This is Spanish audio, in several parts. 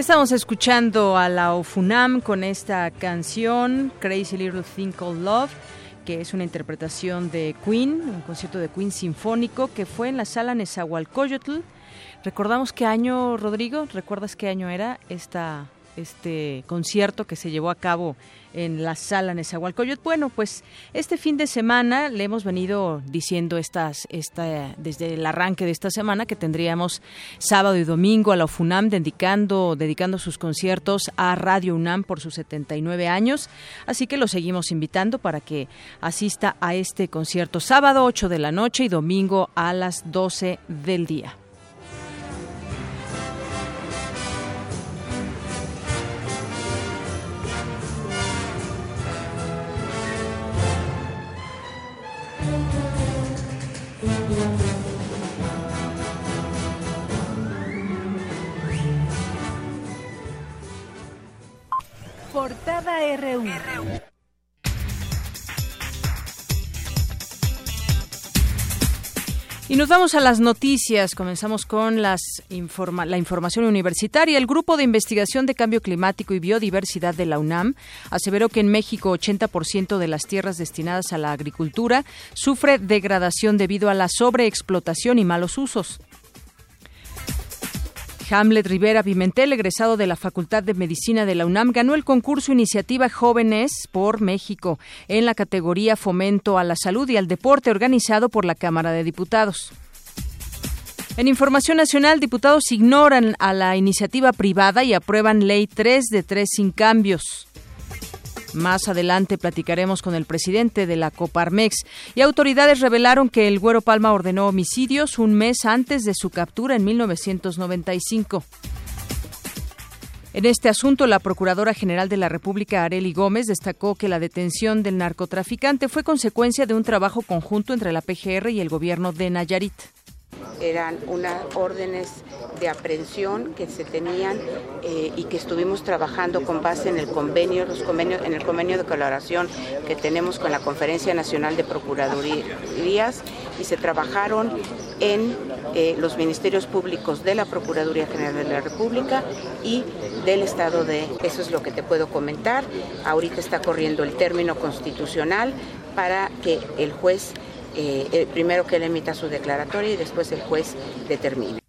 Estamos escuchando a la OFUNAM con esta canción Crazy Little Thing Called Love, que es una interpretación de Queen, un concierto de Queen sinfónico que fue en la sala Nezahualcóyotl. Recordamos qué año, Rodrigo, ¿recuerdas qué año era esta este concierto que se llevó a cabo en la sala Nezahualcóyotl. Bueno, pues este fin de semana le hemos venido diciendo estas, esta, desde el arranque de esta semana que tendríamos sábado y domingo a la UFUNAM dedicando, dedicando sus conciertos a Radio UNAM por sus 79 años. Así que lo seguimos invitando para que asista a este concierto sábado 8 de la noche y domingo a las 12 del día. Portada RU. Y nos vamos a las noticias. Comenzamos con la información universitaria. El Grupo de Investigación de Cambio Climático y Biodiversidad de la UNAM aseveró que en México 80% de las tierras destinadas a la agricultura sufre degradación debido a la sobreexplotación y malos usos. Hamlet Rivera Pimentel, egresado de la Facultad de Medicina de la UNAM, ganó el concurso Iniciativa Jóvenes por México en la categoría Fomento a la Salud y al Deporte organizado por la Cámara de Diputados. En Información Nacional, diputados ignoran a la iniciativa privada y aprueban Ley 3 de 3 sin cambios. Más adelante platicaremos con el presidente de la Coparmex y autoridades revelaron que el Güero Palma ordenó homicidios un mes antes de su captura en 1995. En este asunto, la Procuradora General de la República, Areli Gómez, destacó que la detención del narcotraficante fue consecuencia de un trabajo conjunto entre la PGR y el gobierno de Nayarit eran unas órdenes de aprehensión que se tenían eh, y que estuvimos trabajando con base en el convenio, los convenios, en el convenio de colaboración que tenemos con la Conferencia Nacional de Procuradurías y se trabajaron en eh, los ministerios públicos de la Procuraduría General de la República y del Estado de... Eso es lo que te puedo comentar. Ahorita está corriendo el término constitucional para que el juez eh, primero que él emita su declaratoria y después el juez determine.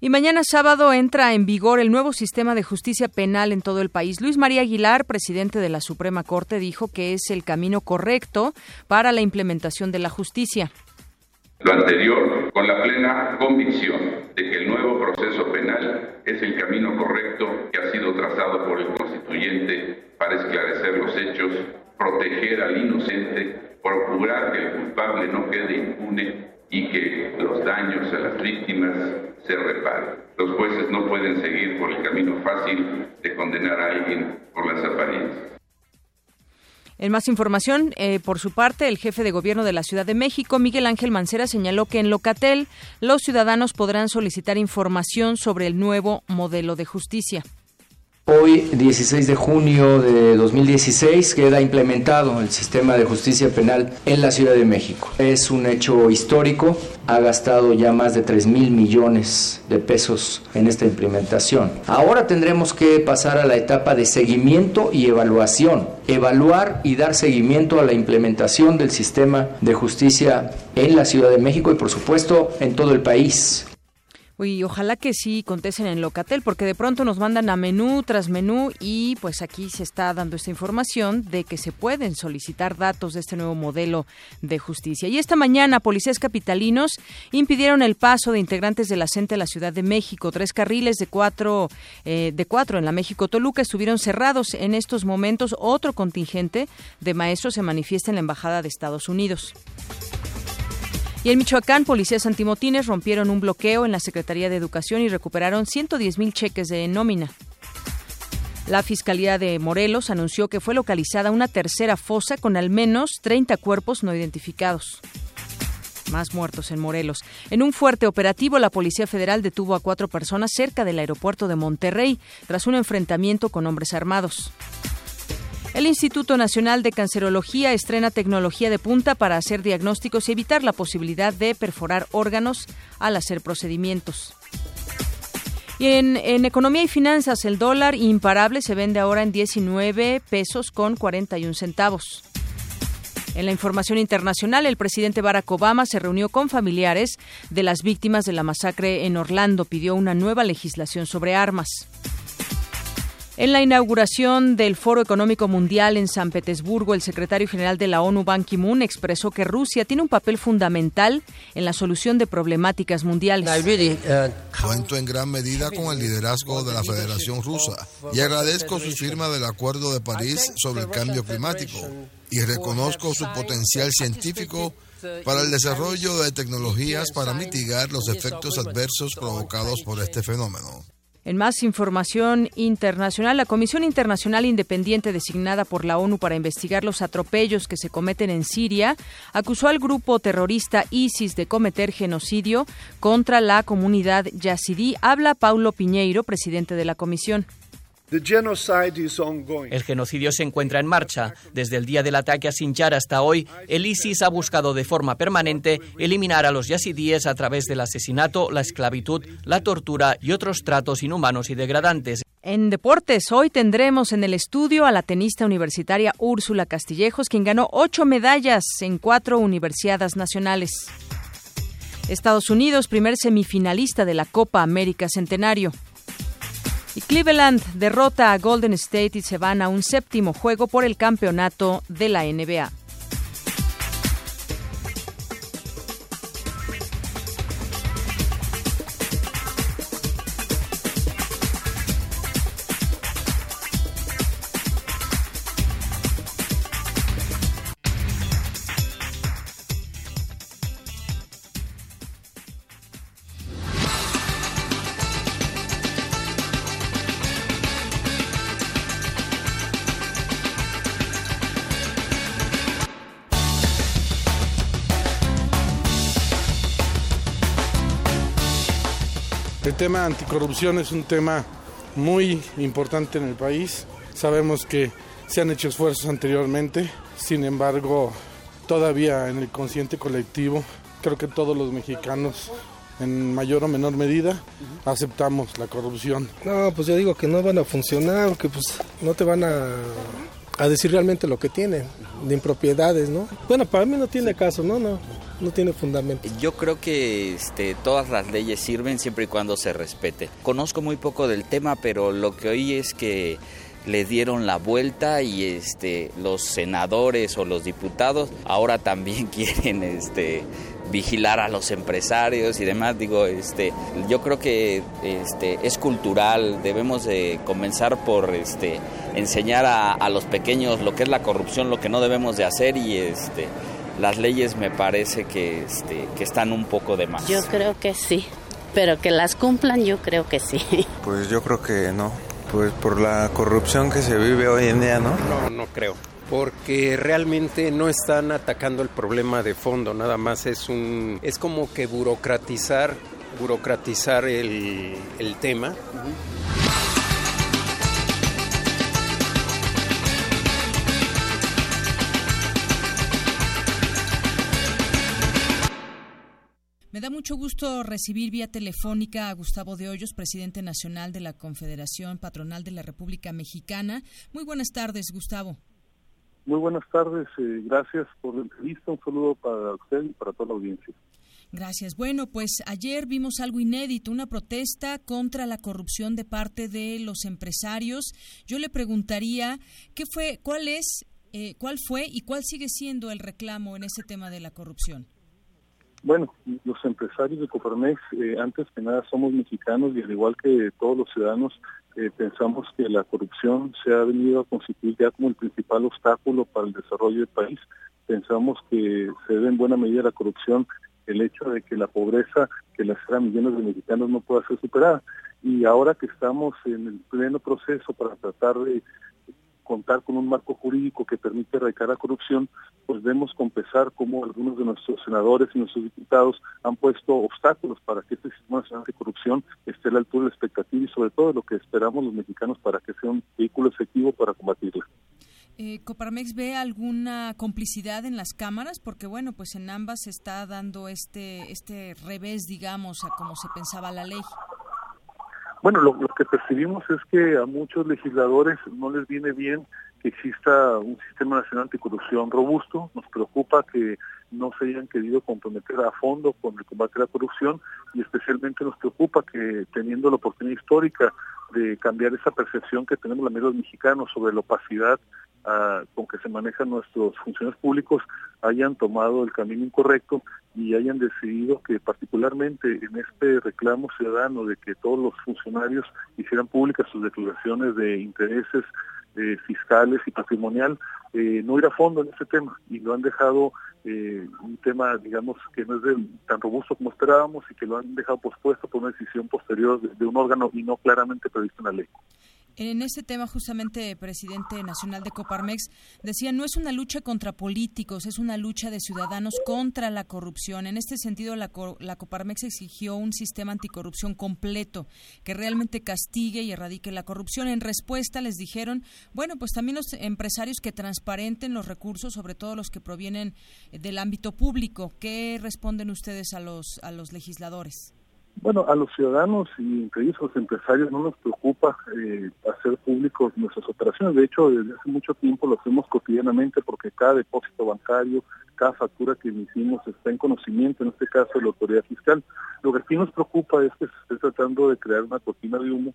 Y mañana sábado entra en vigor el nuevo sistema de justicia penal en todo el país. Luis María Aguilar, presidente de la Suprema Corte, dijo que es el camino correcto para la implementación de la justicia. Lo anterior con la plena convicción de que el nuevo proceso penal es el camino correcto que ha sido trazado por el constituyente para esclarecer los hechos, proteger al inocente procurar que el culpable no quede impune y que los daños a las víctimas se reparen. Los jueces no pueden seguir por el camino fácil de condenar a alguien por las apariencias. En más información, eh, por su parte, el jefe de gobierno de la Ciudad de México, Miguel Ángel Mancera, señaló que en Locatel los ciudadanos podrán solicitar información sobre el nuevo modelo de justicia. Hoy, 16 de junio de 2016, queda implementado el sistema de justicia penal en la Ciudad de México. Es un hecho histórico, ha gastado ya más de 3 mil millones de pesos en esta implementación. Ahora tendremos que pasar a la etapa de seguimiento y evaluación, evaluar y dar seguimiento a la implementación del sistema de justicia en la Ciudad de México y por supuesto en todo el país. Y ojalá que sí contesten en Locatel, porque de pronto nos mandan a menú tras menú y pues aquí se está dando esta información de que se pueden solicitar datos de este nuevo modelo de justicia. Y esta mañana, policías capitalinos impidieron el paso de integrantes de la CENTE a la Ciudad de México. Tres carriles de cuatro, eh, de cuatro en la México-Toluca estuvieron cerrados en estos momentos. Otro contingente de maestros se manifiesta en la Embajada de Estados Unidos. Y en Michoacán, policías antimotines rompieron un bloqueo en la Secretaría de Educación y recuperaron 110 mil cheques de nómina. La Fiscalía de Morelos anunció que fue localizada una tercera fosa con al menos 30 cuerpos no identificados. Más muertos en Morelos. En un fuerte operativo, la Policía Federal detuvo a cuatro personas cerca del aeropuerto de Monterrey tras un enfrentamiento con hombres armados. El Instituto Nacional de Cancerología estrena tecnología de punta para hacer diagnósticos y evitar la posibilidad de perforar órganos al hacer procedimientos. En, en, economía y finanzas, el dólar imparable se vende ahora en 19 pesos con 41 centavos. En la información internacional, el presidente Barack Obama se reunió con familiares de las víctimas de la masacre en Orlando. Pidió una nueva legislación sobre armas. En la inauguración del Foro Económico Mundial en San Petersburgo, el secretario general de la ONU, Ban Ki-moon, expresó que Rusia tiene un papel fundamental en la solución de problemáticas mundiales. Cuento en gran medida con el liderazgo de la Federación Rusa y agradezco su firma del Acuerdo de París sobre el cambio climático y reconozco su potencial científico para el desarrollo de tecnologías para mitigar los efectos adversos provocados por este fenómeno. En más información internacional, la Comisión Internacional Independiente designada por la ONU para investigar los atropellos que se cometen en Siria acusó al grupo terrorista ISIS de cometer genocidio contra la comunidad yazidí. Habla Paulo Piñeiro, presidente de la comisión. El genocidio se encuentra en marcha. Desde el día del ataque a Sinjar hasta hoy, el ISIS ha buscado de forma permanente eliminar a los yazidíes a través del asesinato, la esclavitud, la tortura y otros tratos inhumanos y degradantes. En deportes, hoy tendremos en el estudio a la tenista universitaria Úrsula Castillejos, quien ganó ocho medallas en cuatro universidades nacionales. Estados Unidos, primer semifinalista de la Copa América Centenario. Y Cleveland derrota a Golden State y se van a un séptimo juego por el campeonato de la NBA. Tema anticorrupción es un tema muy importante en el país. Sabemos que se han hecho esfuerzos anteriormente, sin embargo, todavía en el consciente colectivo, creo que todos los mexicanos en mayor o menor medida aceptamos la corrupción. No, pues yo digo que no van a funcionar, que pues no te van a, a decir realmente lo que tienen, de impropiedades, ¿no? Bueno, para mí no tiene caso, no, no no tiene fundamento. Yo creo que este, todas las leyes sirven siempre y cuando se respete. Conozco muy poco del tema, pero lo que oí es que le dieron la vuelta y este los senadores o los diputados ahora también quieren este vigilar a los empresarios y demás digo yo creo que es cultural debemos de comenzar por enseñar a, a los pequeños lo que es la corrupción lo que no debemos de hacer y este las leyes me parece que, este, que están un poco de más. Yo creo que sí, pero que las cumplan yo creo que sí. Pues yo creo que no, pues por la corrupción que se vive hoy en día, ¿no? No, no creo porque realmente no están atacando el problema de fondo, nada más es un es como que burocratizar burocratizar el, el tema. Mucho gusto recibir vía telefónica a Gustavo de Hoyos, presidente nacional de la Confederación Patronal de la República Mexicana. Muy buenas tardes, Gustavo. Muy buenas tardes, eh, gracias por la entrevista. Un saludo para usted y para toda la audiencia. Gracias. Bueno, pues ayer vimos algo inédito, una protesta contra la corrupción de parte de los empresarios. Yo le preguntaría qué fue, cuál es, eh, cuál fue y cuál sigue siendo el reclamo en ese tema de la corrupción. Bueno, los empresarios de Coparmex, eh, antes que nada, somos mexicanos y al igual que todos los ciudadanos, eh, pensamos que la corrupción se ha venido a constituir ya como el principal obstáculo para el desarrollo del país. Pensamos que se debe en buena medida la corrupción el hecho de que la pobreza que las a millones de mexicanos no pueda ser superada. Y ahora que estamos en el pleno proceso para tratar de contar con un marco jurídico que permite erradicar la corrupción, pues vemos con pesar cómo algunos de nuestros senadores y nuestros diputados han puesto obstáculos para que este sistema nacional de corrupción esté a la altura de la expectativa y sobre todo lo que esperamos los mexicanos para que sea un vehículo efectivo para combatirla. Eh, ¿Coparmex ve alguna complicidad en las cámaras? Porque, bueno, pues en ambas se está dando este, este revés, digamos, a como se pensaba la ley. Bueno, lo, que percibimos es que a muchos legisladores no les viene bien que exista un sistema nacional anticorrupción robusto. Nos preocupa que no se hayan querido comprometer a fondo con el combate a la corrupción y especialmente nos preocupa que teniendo la oportunidad histórica de cambiar esa percepción que tenemos la mayoría de los mexicanos sobre la opacidad con que se manejan nuestros funcionarios públicos hayan tomado el camino incorrecto y hayan decidido que particularmente en este reclamo ciudadano de que todos los funcionarios hicieran públicas sus declaraciones de intereses eh, fiscales y patrimonial, eh, no ir a fondo en ese tema y lo han dejado eh, un tema, digamos, que no es tan robusto como esperábamos y que lo han dejado pospuesto por una decisión posterior de, de un órgano y no claramente previsto en la ley. En este tema, justamente, presidente nacional de Coparmex decía, no es una lucha contra políticos, es una lucha de ciudadanos contra la corrupción. En este sentido, la, la Coparmex exigió un sistema anticorrupción completo que realmente castigue y erradique la corrupción. En respuesta, les dijeron, bueno, pues también los empresarios que transparenten los recursos, sobre todo los que provienen del ámbito público. ¿Qué responden ustedes a los, a los legisladores? Bueno, a los ciudadanos y entre ellos los empresarios no nos preocupa eh, hacer públicos nuestras operaciones. De hecho, desde hace mucho tiempo lo hacemos cotidianamente porque cada depósito bancario, cada factura que emitimos está en conocimiento, en este caso de la autoridad fiscal. Lo que sí nos preocupa es que se esté tratando de crear una cortina de humo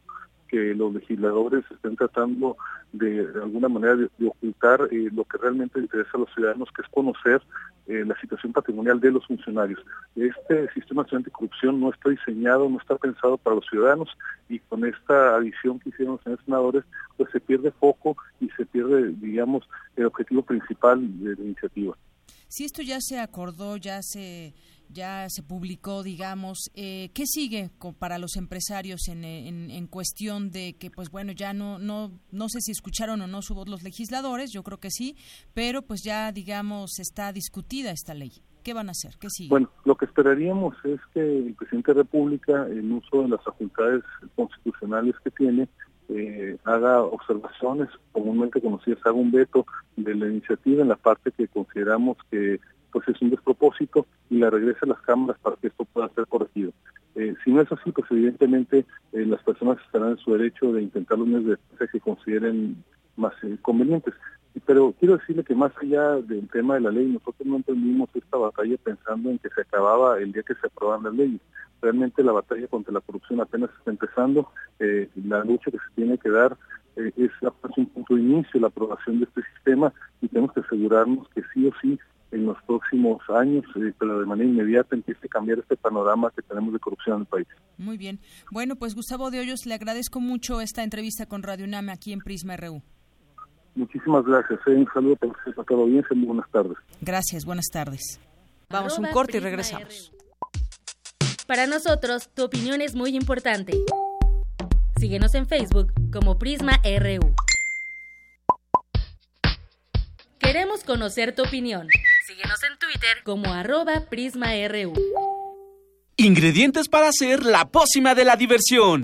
que los legisladores estén tratando de, alguna manera de, ocultar eh, lo que realmente interesa a los ciudadanos, que es conocer eh, la situación patrimonial de los funcionarios. Este sistema nacional de corrupción no está diseñado, no está pensado para los ciudadanos y con esta adición que hicieron los senadores, pues se pierde foco y se pierde, digamos, el objetivo principal de la iniciativa. Si esto ya se acordó, ya se ya se publicó, digamos, eh, ¿qué sigue para los empresarios en, en, cuestión de que, pues bueno, ya no, no, no sé si escucharon o no su voz los legisladores, yo creo que sí, pero pues ya, digamos, está discutida esta ley. ¿Qué van a hacer? ¿Qué sigue? Bueno, lo que esperaríamos es que el presidente de la República, en uso de las facultades constitucionales que tiene, eh, haga observaciones comúnmente conocidas, haga un veto de la iniciativa en la parte que consideramos que pues es un despropósito y la regrese a las cámaras para que esto pueda ser corregido. Eh, si no es así, pues evidentemente eh, las personas estarán en su derecho de intentar los medios de defensa que consideren más eh, convenientes. Pero quiero decirle que más allá del tema de la ley, nosotros no entendimos esta batalla pensando en que se acababa el día que se aprobaban las leyes. Realmente la batalla contra la corrupción apenas está empezando. la lucha que se tiene que dar es apenas un punto de inicio la aprobación de este sistema y tenemos que asegurarnos que sí o sí en los próximos años, eh, pero de manera inmediata empiece a cambiar este panorama que tenemos de corrupción en el país. Muy bien. Bueno, pues Gustavo de Hoyos, le agradezco mucho esta entrevista con Radio UNAM aquí en Prisma RU. Muchísimas gracias. Eh. Un saludo para ustedes, a todo bien. Muy buenas tardes. Gracias, buenas tardes. Vamos un corte y regresamos. Para nosotros, tu opinión es muy importante. Síguenos en Facebook como Prisma RU. Queremos conocer tu opinión. Síguenos en Twitter como arroba PrismaRU. Ingredientes para hacer la pócima de la diversión.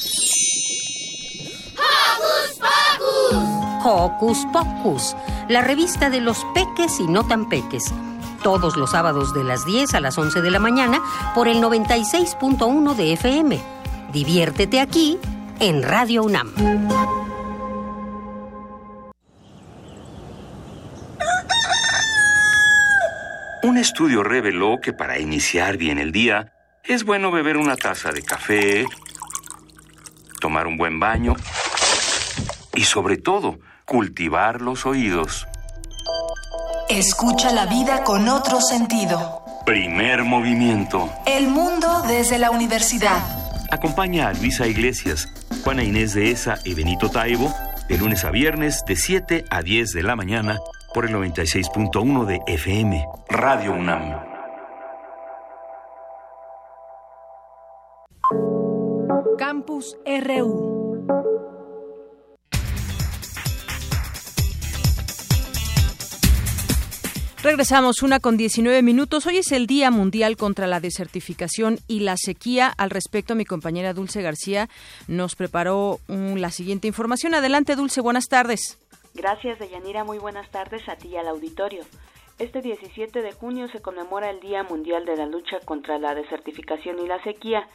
Hocus Pocus, la revista de los peques y no tan peques. Todos los sábados de las 10 a las 11 de la mañana por el 96.1 de FM. Diviértete aquí en Radio UNAM. Un estudio reveló que para iniciar bien el día es bueno beber una taza de café, tomar un buen baño y sobre todo cultivar los oídos. Escucha la vida con otro sentido. Primer movimiento. El mundo desde la universidad. Acompaña a Luisa Iglesias, Juana Inés de Esa y Benito Taibo de lunes a viernes de 7 a 10 de la mañana por el 96.1 de FM. Radio UNAM. Campus RU. Regresamos una con 19 minutos. Hoy es el Día Mundial contra la Desertificación y la Sequía. Al respecto, mi compañera Dulce García nos preparó um, la siguiente información. Adelante, Dulce, buenas tardes. Gracias, Deyanira. Muy buenas tardes a ti y al auditorio. Este 17 de junio se conmemora el Día Mundial de la Lucha contra la Desertificación y la Sequía.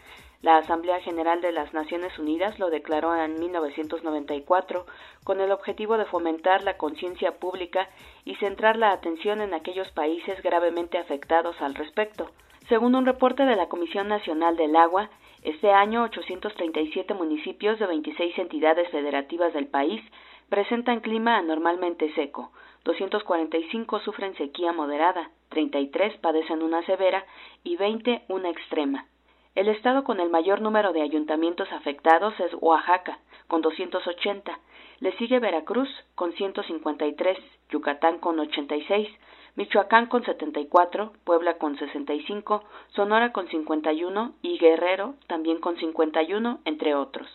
La Asamblea General de las Naciones Unidas lo declaró en 1994 con el objetivo de fomentar la conciencia pública y centrar la atención en aquellos países gravemente afectados al respecto. Según un reporte de la Comisión Nacional del Agua, este año 837 municipios de 26 entidades federativas del país presentan clima anormalmente seco, 245 sufren sequía moderada, 33 padecen una severa y 20 una extrema. El estado con el mayor número de ayuntamientos afectados es Oaxaca, con 280. Le sigue Veracruz, con 153, Yucatán con 86, Michoacán con 74, Puebla con 65, Sonora con 51 y Guerrero también con 51, entre otros.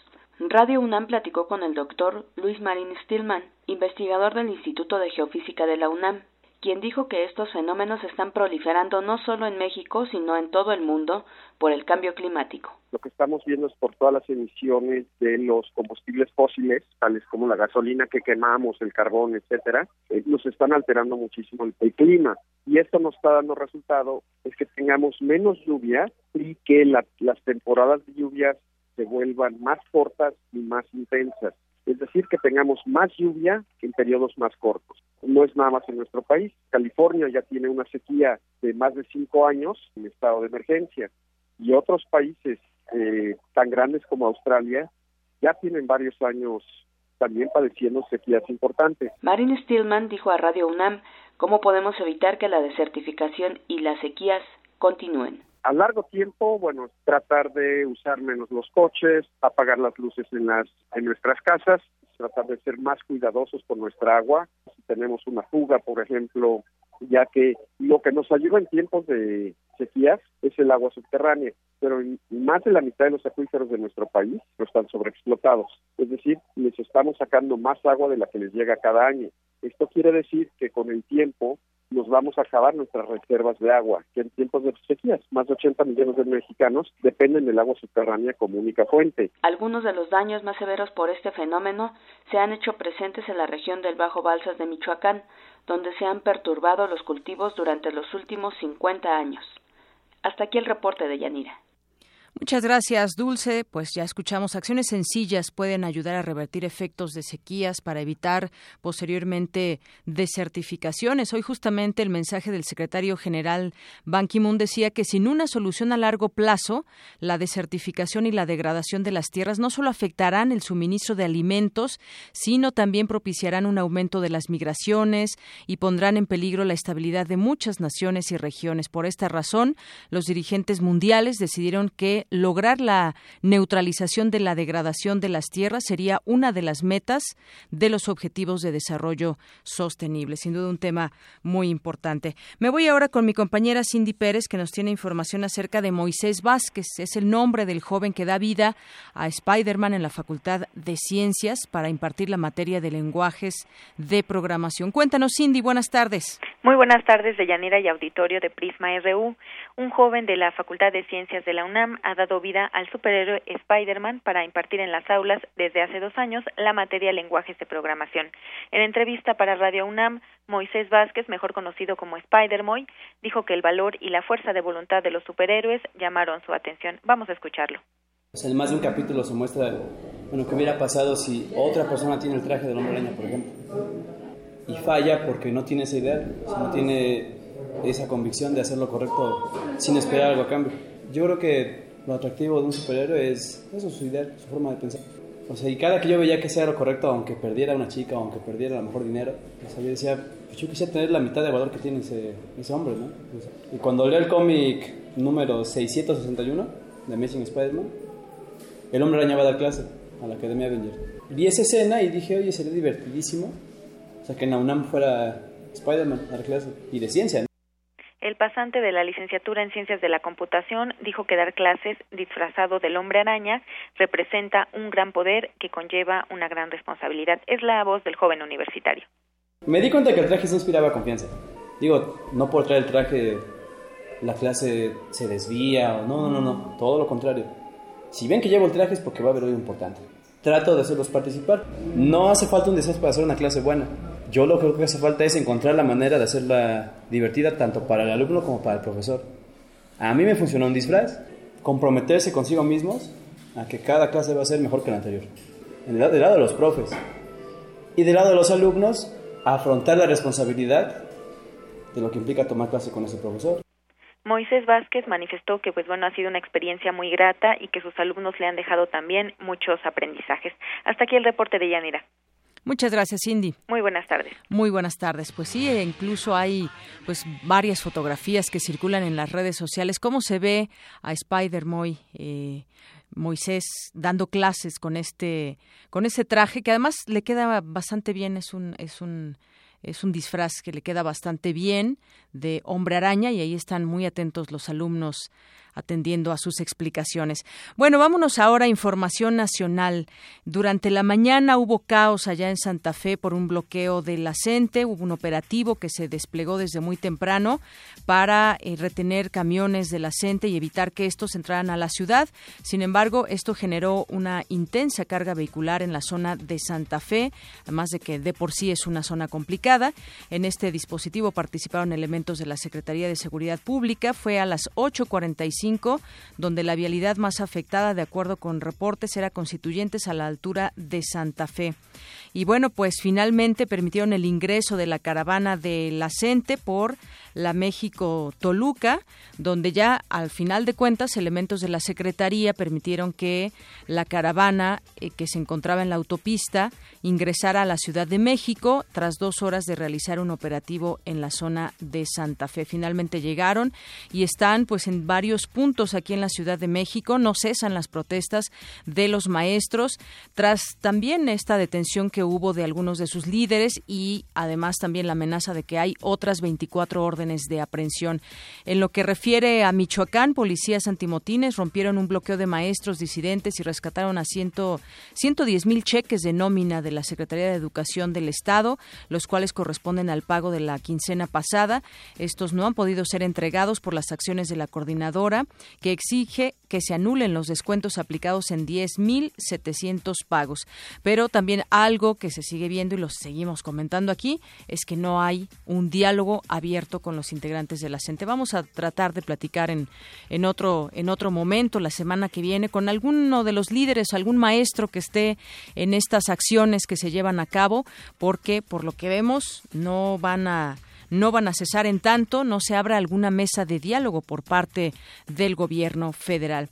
Radio UNAM platicó con el doctor Luis Marín Stillman, investigador del Instituto de Geofísica de la UNAM, quien dijo que estos fenómenos están proliferando no solo en México, sino en todo el mundo por el cambio climático. Lo que estamos viendo es por todas las emisiones de los combustibles fósiles, tales como la gasolina que quemamos, el carbón, etcétera, eh, nos están alterando muchísimo el, clima. Y esto nos está dando resultado es que tengamos menos lluvia y que la, las temporadas de lluvias se vuelvan más cortas y más intensas es decir, que tengamos más lluvia en periodos más cortos. No es nada más en nuestro país. California ya tiene una sequía de más de cinco años en estado de emergencia y otros países eh, tan grandes como Australia ya tienen varios años también padeciendo sequías importantes. Marin Stillman dijo a Radio UNAM cómo podemos evitar que la desertificación y las sequías continúen a largo tiempo, bueno, tratar de usar menos los coches, apagar las luces en las en nuestras casas, tratar de ser más cuidadosos con nuestra agua. Si tenemos una fuga, por ejemplo, ya que lo que nos ayuda en tiempos de sequías es el agua subterránea, pero más de la mitad de los acuíferos de nuestro país no están sobreexplotados. Es decir, les estamos sacando más agua de la que les llega cada año. Esto quiere decir que con el tiempo nos vamos a acabar nuestras reservas de agua, que en tiempos de sequías, más de 80 millones de mexicanos dependen del agua subterránea como única fuente. Algunos de los daños más severos por este fenómeno se han hecho presentes en la región del Bajo Balsas de Michoacán, donde se han perturbado los cultivos durante los últimos 50 años. Hasta aquí el reporte de Yanira. Muchas gracias, Dulce. Pues ya escuchamos, acciones sencillas pueden ayudar a revertir efectos de sequías para evitar posteriormente desertificaciones. Hoy justamente el mensaje del secretario general Ban Ki-moon decía que sin una solución a largo plazo, la desertificación y la degradación de las tierras no solo afectarán el suministro de alimentos, sino también propiciarán un aumento de las migraciones y pondrán en peligro la estabilidad de muchas naciones y regiones. Por esta razón, los dirigentes mundiales decidieron que lograr la neutralización de la degradación de las tierras sería una de las metas de los objetivos de desarrollo sostenible. Sin duda un tema muy importante. Me voy ahora con mi compañera Cindy Pérez, que nos tiene información acerca de Moisés Vázquez. Es el nombre del joven que da vida a Spider-Man en la Facultad de Ciencias para impartir la materia de lenguajes de programación. Cuéntanos, Cindy, buenas tardes. Muy buenas tardes, Deyanira y auditorio de Prisma RU. Un joven de la Facultad de Ciencias de la UNAM ha dado vida al superhéroe Spider-Man para impartir en las aulas desde hace dos años la materia lenguajes de programación. En entrevista para Radio UNAM, Moisés Vázquez, mejor conocido como Spider-Moy, dijo que el valor y la fuerza de voluntad de los superhéroes llamaron su atención. Vamos a escucharlo. en más de un capítulo se muestra bueno, qué hubiera pasado si otra persona tiene el traje del hombre araña, por ejemplo y falla porque no tiene esa idea, no tiene esa convicción de hacer lo correcto sin esperar algo a cambio. Yo creo que lo atractivo de un superhéroe es eso, su idea, su forma de pensar. O sea, y cada que yo veía que sea lo correcto, aunque perdiera una chica, aunque perdiera a lo mejor dinero, yo decía, pues yo quisiera tener la mitad de valor que tiene ese, ese hombre, ¿no? Y cuando leí el cómic número 661 de Amazing Spider-Man, el hombre araña va a dar clase a la Academia Avenger. Vi esa escena y dije, oye, sería divertidísimo o sea, que en la UNAM fuera Spider-Man a la clase y de ciencia. El pasante de la licenciatura en Ciencias de la Computación dijo que dar clases disfrazado del hombre araña representa un gran poder que conlleva una gran responsabilidad. Es la voz del joven universitario. Me di cuenta que el traje se inspiraba confianza. Digo, no por traer el traje la clase se desvía o no, no, no, no, todo lo contrario. Si ven que llevo el traje es porque va a haber algo importante. Trato de hacerlos participar. No hace falta un deseo para hacer una clase buena yo lo que creo que hace falta es encontrar la manera de hacerla divertida tanto para el alumno como para el profesor. A mí me funcionó un disfraz, comprometerse consigo mismos a que cada clase va a ser mejor que la anterior. Del lado de los profes. Y del lado de los alumnos, afrontar la responsabilidad de lo que implica tomar clase con ese profesor. Moisés Vázquez manifestó que pues bueno ha sido una experiencia muy grata y que sus alumnos le han dejado también muchos aprendizajes. Hasta aquí el reporte de Yanira. Muchas gracias, Cindy. Muy buenas tardes. Muy buenas tardes. Pues sí, e incluso hay pues varias fotografías que circulan en las redes sociales. ¿Cómo se ve a Spider Moy? Eh, Moisés dando clases con este con ese traje que además le queda bastante bien es un es un es un disfraz que le queda bastante bien de hombre araña y ahí están muy atentos los alumnos atendiendo a sus explicaciones. Bueno, vámonos ahora a información nacional. Durante la mañana hubo caos allá en Santa Fe por un bloqueo de la hubo un operativo que se desplegó desde muy temprano para eh, retener camiones de la CENTE y evitar que estos entraran a la ciudad. Sin embargo, esto generó una intensa carga vehicular en la zona de Santa Fe, además de que de por sí es una zona complicada. En este dispositivo participaron elementos de la Secretaría de Seguridad Pública. Fue a las 8.45 donde la vialidad más afectada, de acuerdo con reportes, era Constituyentes a la altura de Santa Fe. Y bueno, pues finalmente permitieron el ingreso de la caravana de la CENTE por la México Toluca, donde ya al final de cuentas elementos de la Secretaría permitieron que la caravana eh, que se encontraba en la autopista ingresara a la Ciudad de México tras dos horas de realizar un operativo en la zona de Santa Fe. Finalmente llegaron y están pues en varios puntos aquí en la Ciudad de México. No cesan las protestas de los maestros tras también esta detención que hubo de algunos de sus líderes y además también la amenaza de que hay otras 24 órdenes de aprehensión. En lo que refiere a Michoacán, policías antimotines rompieron un bloqueo de maestros disidentes y rescataron a ciento, 110 mil cheques de nómina de la Secretaría de Educación del Estado, los cuales corresponden al pago de la quincena pasada. Estos no han podido ser entregados por las acciones de la coordinadora, que exige que se anulen los descuentos aplicados en 10.700 pagos. Pero también algo que se sigue viendo y lo seguimos comentando aquí es que no hay un diálogo abierto con los integrantes de la CENTE. Vamos a tratar de platicar en, en, otro, en otro momento, la semana que viene, con alguno de los líderes, algún maestro que esté en estas acciones que se llevan a cabo, porque por lo que vemos no van a no van a cesar en tanto no se abra alguna mesa de diálogo por parte del gobierno federal.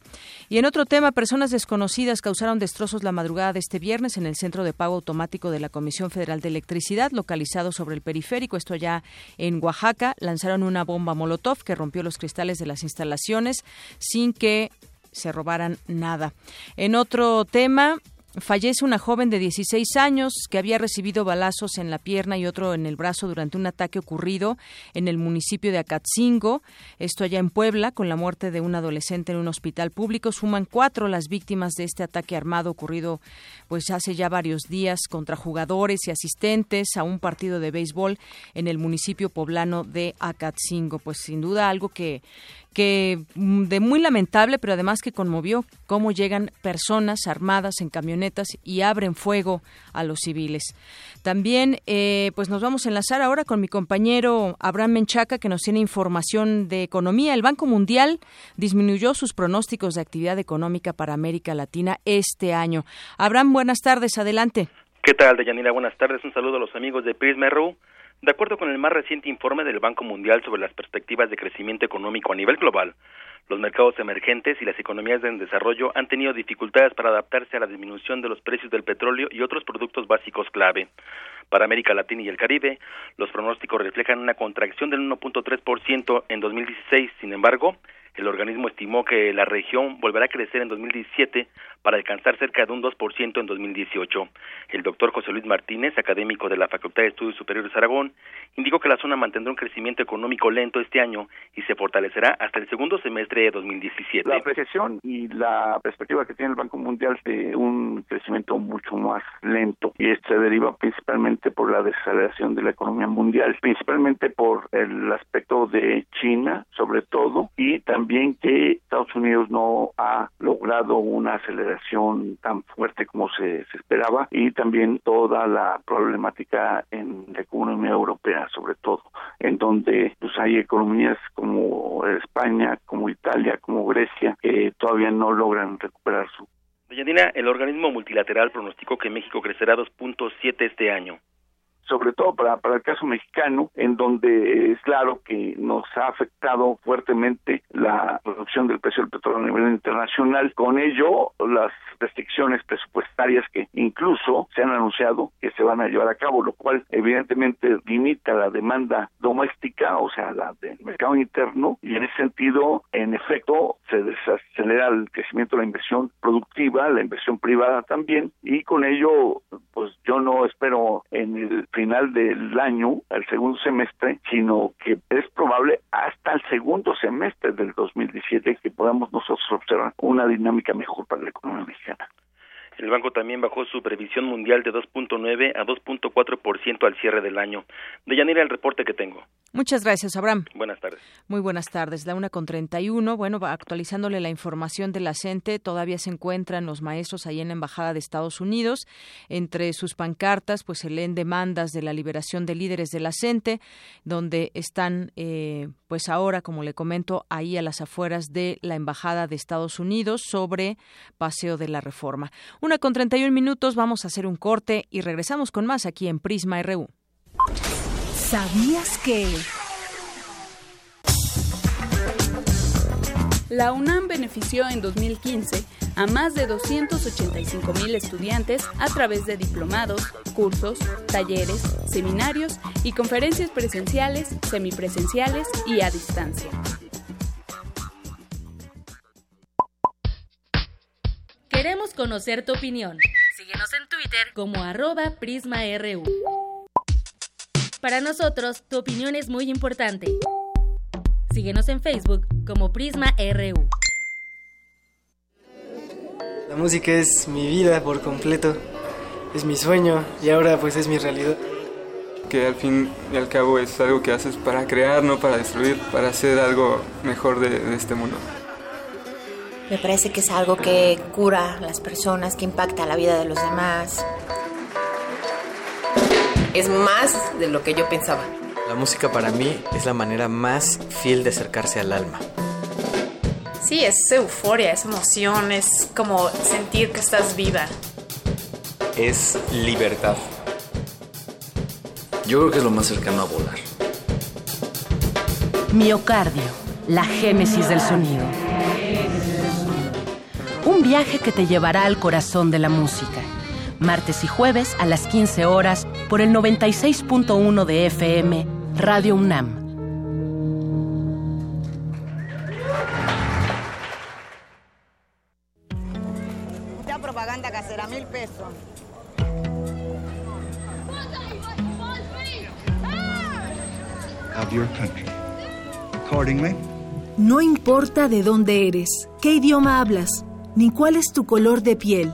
Y en otro tema, personas desconocidas causaron destrozos la madrugada de este viernes en el centro de pago automático de la Comisión Federal de Electricidad, localizado sobre el periférico, esto ya en Oaxaca. Lanzaron una bomba Molotov que rompió los cristales de las instalaciones sin que se robaran nada. En otro tema, fallece una joven de 16 años que había recibido balazos en la pierna y otro en el brazo durante un ataque ocurrido en el municipio de Acatzingo, esto allá en Puebla, con la muerte de un adolescente en un hospital público. Suman cuatro las víctimas de este ataque armado ocurrido pues hace ya varios días contra jugadores y asistentes a un partido de béisbol en el municipio poblano de Acatzingo. Pues sin duda algo que que mm, de muy lamentable, pero además que conmovió cómo llegan personas armadas en camionetas y abren fuego a los civiles. También, eh, pues nos vamos a enlazar ahora con mi compañero Abraham Menchaca, que nos tiene información de economía. El Banco Mundial disminuyó sus pronósticos de actividad económica para América Latina este año. Abraham, buenas tardes, adelante. ¿Qué tal, Deyanira? Buenas tardes. Un saludo a los amigos de Prisma. De acuerdo con el más reciente informe del Banco Mundial sobre las perspectivas de crecimiento económico a nivel global, los mercados emergentes y las economías en desarrollo han tenido dificultades para adaptarse a la disminución de los precios del petróleo y otros productos básicos clave. Para América Latina y el Caribe, los pronósticos reflejan una contracción del 1.3% en 2016. Sin embargo, el organismo estimó que la región volverá a crecer en 2017 para alcanzar cerca de un 2% en 2018. El doctor José Luis Martínez, académico de la Facultad de Estudios Superiores Aragón, indicó que la zona mantendrá un crecimiento económico lento este año y se fortalecerá hasta el segundo semestre de 2017. La apreciación y la perspectiva que tiene el Banco Mundial de un crecimiento mucho más lento y se deriva principalmente por la desaceleración de la economía mundial, principalmente por el aspecto de China, sobre todo, y también que Estados Unidos no ha logrado una aceleración tan fuerte como se, esperaba y también toda la problemática en la economía europea sobre todo en donde pues hay economías como España como Italia como Grecia que todavía no logran recuperar su Deyanira, el organismo multilateral pronosticó que México crecerá 2.7 este año sobre todo para, para el caso mexicano, en donde es claro que nos ha afectado fuertemente la reducción del precio del petróleo a nivel internacional. Con ello, las restricciones presupuestarias que incluso se han anunciado que se van a llevar a cabo, lo cual evidentemente limita la demanda doméstica, o sea, la del mercado interno, y en ese sentido, en efecto, se desacelera el crecimiento de la inversión productiva, la inversión privada también, y con ello, pues yo no espero en el final del año, el segundo semestre, sino que es probable hasta el segundo semestre del 2017 que podamos nosotros observar una dinámica mejor para la economía mexicana. El banco también bajó su previsión mundial de 2.9 a 2.4% al cierre del año. De Yanira, el reporte que tengo. Muchas gracias, Abraham. Buenas tardes. Muy buenas tardes. La una con 31. Bueno, actualizándole la información de la CENTE, todavía se encuentran los maestros ahí en la Embajada de Estados Unidos. Entre sus pancartas, pues se leen demandas de la liberación de líderes de la CENTE, donde están, eh, pues ahora, como le comento, ahí a las afueras de la Embajada de Estados Unidos sobre Paseo de la Reforma. Una con 31 minutos, vamos a hacer un corte y regresamos con más aquí en Prisma RU. ¿Sabías que... La UNAM benefició en 2015 a más de 285 mil estudiantes a través de diplomados, cursos, talleres, seminarios y conferencias presenciales, semipresenciales y a distancia. Queremos conocer tu opinión. Síguenos en Twitter como arroba PrismaRU. Para nosotros, tu opinión es muy importante. Síguenos en Facebook como PrismaRU. La música es mi vida por completo, es mi sueño y ahora pues es mi realidad. Que al fin y al cabo es algo que haces para crear, no para destruir, para hacer algo mejor de, de este mundo. Me parece que es algo que cura a las personas, que impacta la vida de los demás. Es más de lo que yo pensaba. La música para mí es la manera más fiel de acercarse al alma. Sí, es euforia, es emoción, es como sentir que estás viva. Es libertad. Yo creo que es lo más cercano a volar. Miocardio, la génesis del sonido. Un viaje que te llevará al corazón de la música. Martes y jueves a las 15 horas por el 96.1 de FM, Radio UNAM. propaganda casera, mil pesos. Of your country. Accordingly, No importa de dónde eres, qué idioma hablas, ni cuál es tu color de piel.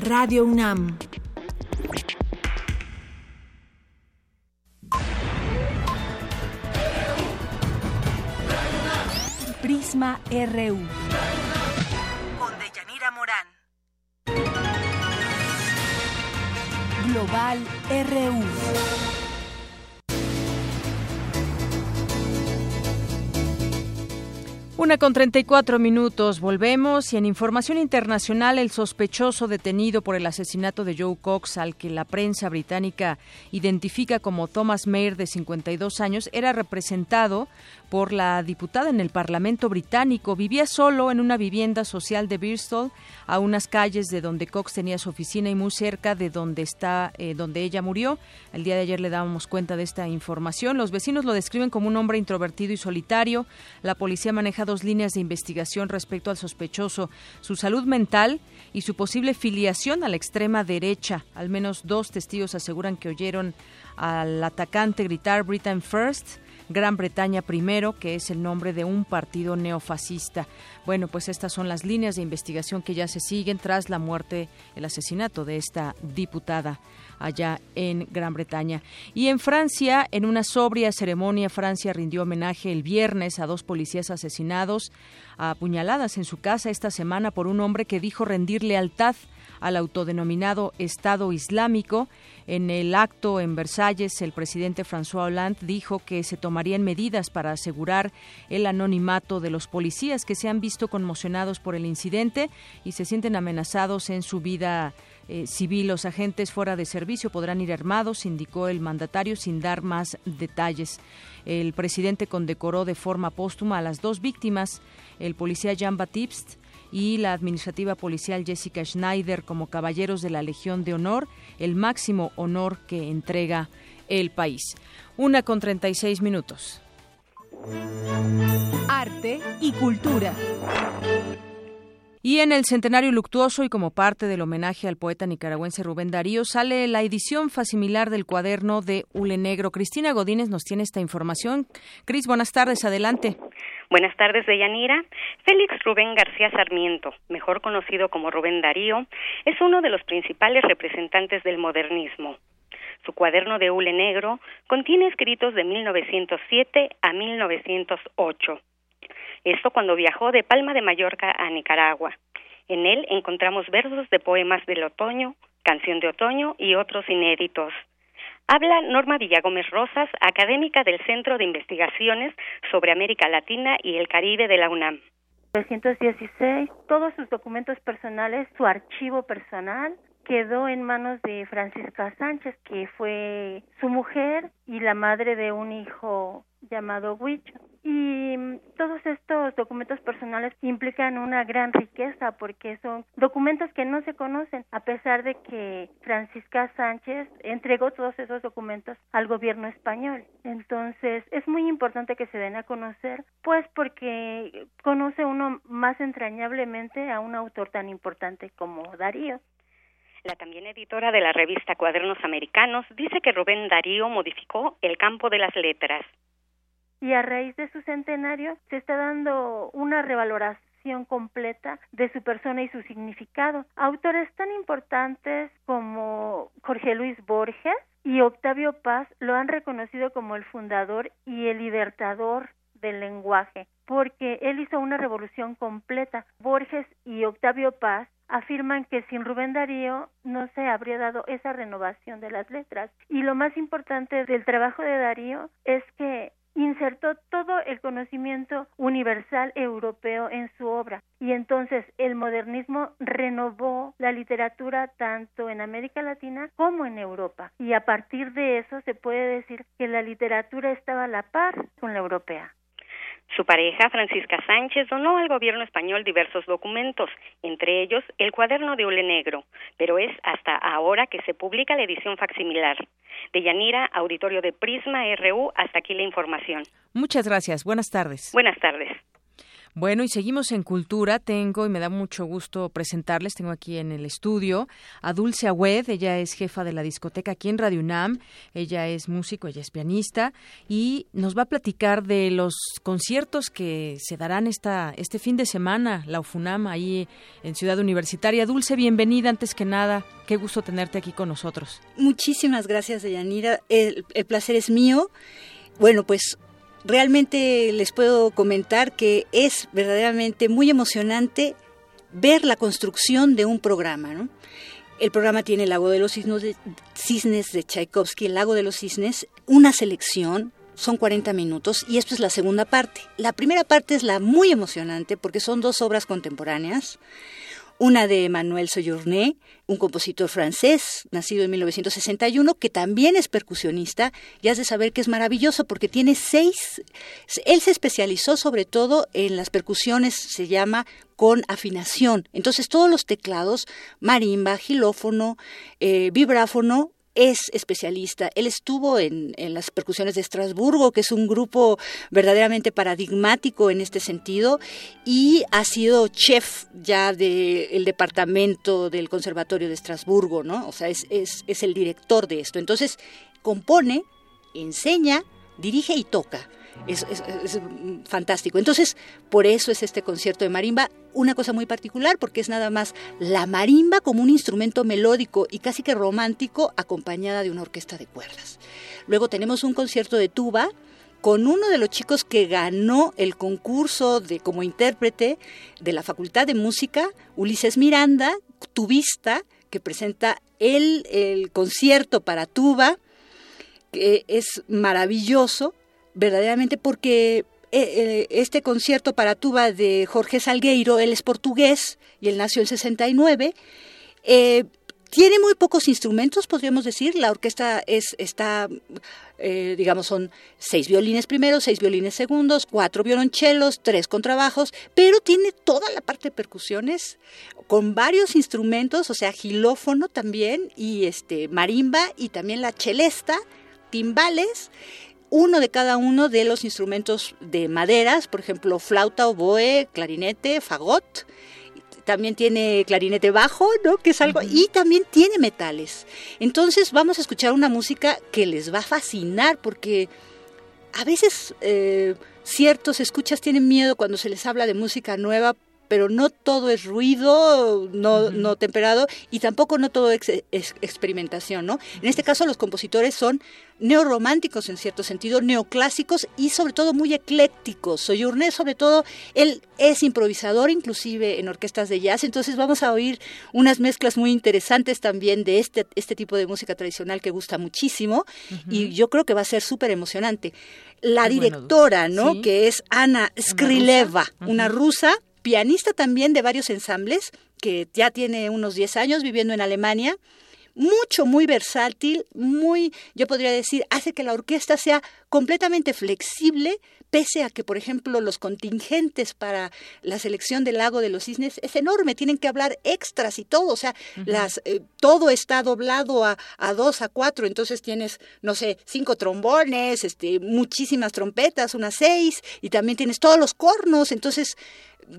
Radio UNAM. Prisma RU. Con Deyanira Morán. Global RU. Una con 34 minutos, volvemos y en información internacional el sospechoso detenido por el asesinato de Joe Cox, al que la prensa británica identifica como Thomas Mayer de 52 años, era representado por la diputada en el Parlamento británico. Vivía solo en una vivienda social de Bristol, a unas calles de donde Cox tenía su oficina y muy cerca de donde está, eh, donde ella murió. El día de ayer le dábamos cuenta de esta información. Los vecinos lo describen como un hombre introvertido y solitario. La policía maneja dos líneas de investigación respecto al sospechoso, su salud mental y su posible filiación a la extrema derecha. Al menos dos testigos aseguran que oyeron al atacante gritar Britain First Gran Bretaña Primero, que es el nombre de un partido neofascista. Bueno, pues estas son las líneas de investigación que ya se siguen tras la muerte, el asesinato de esta diputada allá en Gran Bretaña. Y en Francia, en una sobria ceremonia, Francia rindió homenaje el viernes a dos policías asesinados a puñaladas en su casa esta semana por un hombre que dijo rendir lealtad al autodenominado Estado Islámico. En el acto en Versalles, el presidente François Hollande dijo que se tomarían medidas para asegurar el anonimato de los policías que se han visto conmocionados por el incidente y se sienten amenazados en su vida eh, civil. Los agentes fuera de servicio podrán ir armados, indicó el mandatario sin dar más detalles. El presidente condecoró de forma póstuma a las dos víctimas, el policía Jean Baptiste y la administrativa policial Jessica Schneider como caballeros de la Legión de Honor, el máximo honor que entrega el país. Una con 36 minutos. Arte y cultura. Y en el centenario luctuoso y como parte del homenaje al poeta nicaragüense Rubén Darío sale la edición facimilar del cuaderno de Hule Negro. Cristina Godínez nos tiene esta información. Cris, buenas tardes, adelante. Buenas tardes, Deyanira. Félix Rubén García Sarmiento, mejor conocido como Rubén Darío, es uno de los principales representantes del modernismo. Su cuaderno de hule negro contiene escritos de 1907 a 1908. Esto cuando viajó de Palma de Mallorca a Nicaragua. En él encontramos versos de poemas del otoño, canción de otoño y otros inéditos. Habla Norma Villagómez Rosas, académica del Centro de Investigaciones sobre América Latina y el Caribe de la UNAM. 1916, todos sus documentos personales, su archivo personal, quedó en manos de Francisca Sánchez, que fue su mujer y la madre de un hijo llamado Huicho. Y todos estos documentos personales implican una gran riqueza porque son documentos que no se conocen, a pesar de que Francisca Sánchez entregó todos esos documentos al gobierno español. Entonces, es muy importante que se den a conocer, pues porque conoce uno más entrañablemente a un autor tan importante como Darío. La también editora de la revista Cuadernos Americanos dice que Rubén Darío modificó el campo de las letras. Y a raíz de su centenario se está dando una revaloración completa de su persona y su significado. Autores tan importantes como Jorge Luis Borges y Octavio Paz lo han reconocido como el fundador y el libertador del lenguaje, porque él hizo una revolución completa. Borges y Octavio Paz afirman que sin Rubén Darío no se habría dado esa renovación de las letras. Y lo más importante del trabajo de Darío es que insertó todo el conocimiento universal europeo en su obra y entonces el modernismo renovó la literatura tanto en América Latina como en Europa y a partir de eso se puede decir que la literatura estaba a la par con la europea. Su pareja, Francisca Sánchez, donó al gobierno español diversos documentos, entre ellos el cuaderno de hule negro, pero es hasta ahora que se publica la edición facsimilar. De Yanira, auditorio de Prisma RU, hasta aquí la información. Muchas gracias. Buenas tardes. Buenas tardes. Bueno, y seguimos en cultura. Tengo, y me da mucho gusto presentarles, tengo aquí en el estudio a Dulce Agüed. Ella es jefa de la discoteca aquí en Radio UNAM. Ella es músico, ella es pianista y nos va a platicar de los conciertos que se darán esta, este fin de semana, la UFUNAM, ahí en Ciudad Universitaria. Dulce, bienvenida antes que nada. Qué gusto tenerte aquí con nosotros. Muchísimas gracias, Deyanira. El, el placer es mío. Bueno, pues realmente les puedo comentar que es verdaderamente muy emocionante ver la construcción de un programa. El programa tiene el Lago de los Cisnes de, Cisnes de Tchaikovsky, el Lago de los Cisnes, una selección, son 40 minutos y esto es la segunda parte. La primera parte es la muy emocionante porque son dos obras contemporáneas una de Manuel Sojourné, un compositor francés, nacido en 1961, que también es percusionista, y has de saber que es maravilloso porque tiene seis, él se especializó sobre todo en las percusiones, se llama con afinación. Entonces todos los teclados, marimba, gilófono, eh, vibráfono, es especialista. Él estuvo en, en, las percusiones de Estrasburgo, que es un grupo verdaderamente paradigmático en este sentido, y ha sido chef ya del departamento del Conservatorio de Estrasburgo, ¿no? O sea, es, es, es el director de esto. Entonces, compone, enseña, dirige y toca. Es, fantástico. Entonces, por eso es este concierto de marimba una cosa muy particular, porque es nada más la marimba como un instrumento melódico y casi que romántico acompañada de una orquesta de cuerdas. Luego tenemos un concierto de tuba con uno de los chicos que ganó el concurso de como intérprete de la Facultad de Música, Ulises Miranda, tubista, que presenta el concierto para tuba, que es maravilloso verdaderamente porque este concierto para tuba de Jorge Salgueiro, él es portugués y él nació en 69, eh, tiene muy pocos instrumentos, podríamos decir. La orquesta es, está, eh, digamos, son seis violines primeros, seis violines segundos, cuatro violonchelos, tres contrabajos, pero tiene toda la parte de percusiones con varios instrumentos, o sea, gilófono también, y este marimba, y también la chelesta, timbales uno de cada uno de los instrumentos de maderas, por ejemplo, flauta, oboe, clarinete, fagot. También tiene clarinete bajo, ¿no? Que es algo. Y también tiene metales. Entonces vamos a escuchar una música que les va a fascinar porque a veces eh, ciertos escuchas tienen miedo cuando se les habla de música nueva pero no todo es ruido no, no temperado y tampoco no todo es, experimentación, ¿no? En este caso los compositores son neorrománticos en cierto sentido, neoclásicos y sobre todo muy eclécticos. Sojourné sobre todo, él es improvisador inclusive en orquestas de jazz, entonces vamos a oír unas mezclas muy interesantes también de este, este tipo de música tradicional que gusta muchísimo y yo creo que va a ser súper emocionante. La directora, ¿no? Que es Ana Skrileva, una rusa pianista también de varios ensambles, que ya tiene unos 10 años viviendo en Alemania, mucho, muy versátil, muy, yo podría decir, hace que la orquesta sea completamente flexible, pese a que, por ejemplo, los contingentes para la selección del lago de los cisnes es enorme, tienen que hablar extras y todo, o sea, las, eh, todo está doblado a, a, dos, a cuatro, entonces tienes, no sé, cinco trombones, este, muchísimas trompetas, unas seis, y también tienes todos los cornos, entonces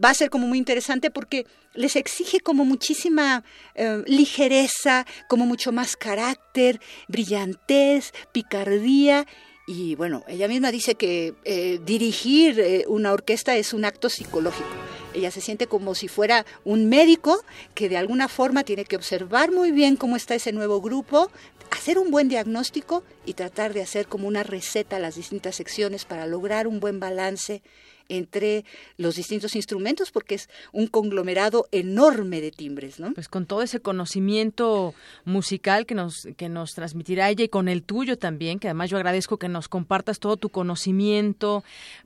va a ser como muy interesante porque les exige como muchísima eh, ligereza, como mucho más carácter, brillantez, picardía. Y bueno, ella misma dice que eh, dirigir eh, una orquesta es un acto psicológico. Ella se siente como si fuera un médico que de alguna forma tiene que observar muy bien cómo está ese nuevo grupo, hacer un buen diagnóstico y tratar de hacer como una receta las distintas secciones para lograr un buen balance entre los distintos instrumentos porque es un conglomerado enorme de timbres, ¿no? Pues con todo ese conocimiento musical que nos que nos transmitirá ella y con el tuyo también, que además yo agradezco que nos compartas todo tu conocimiento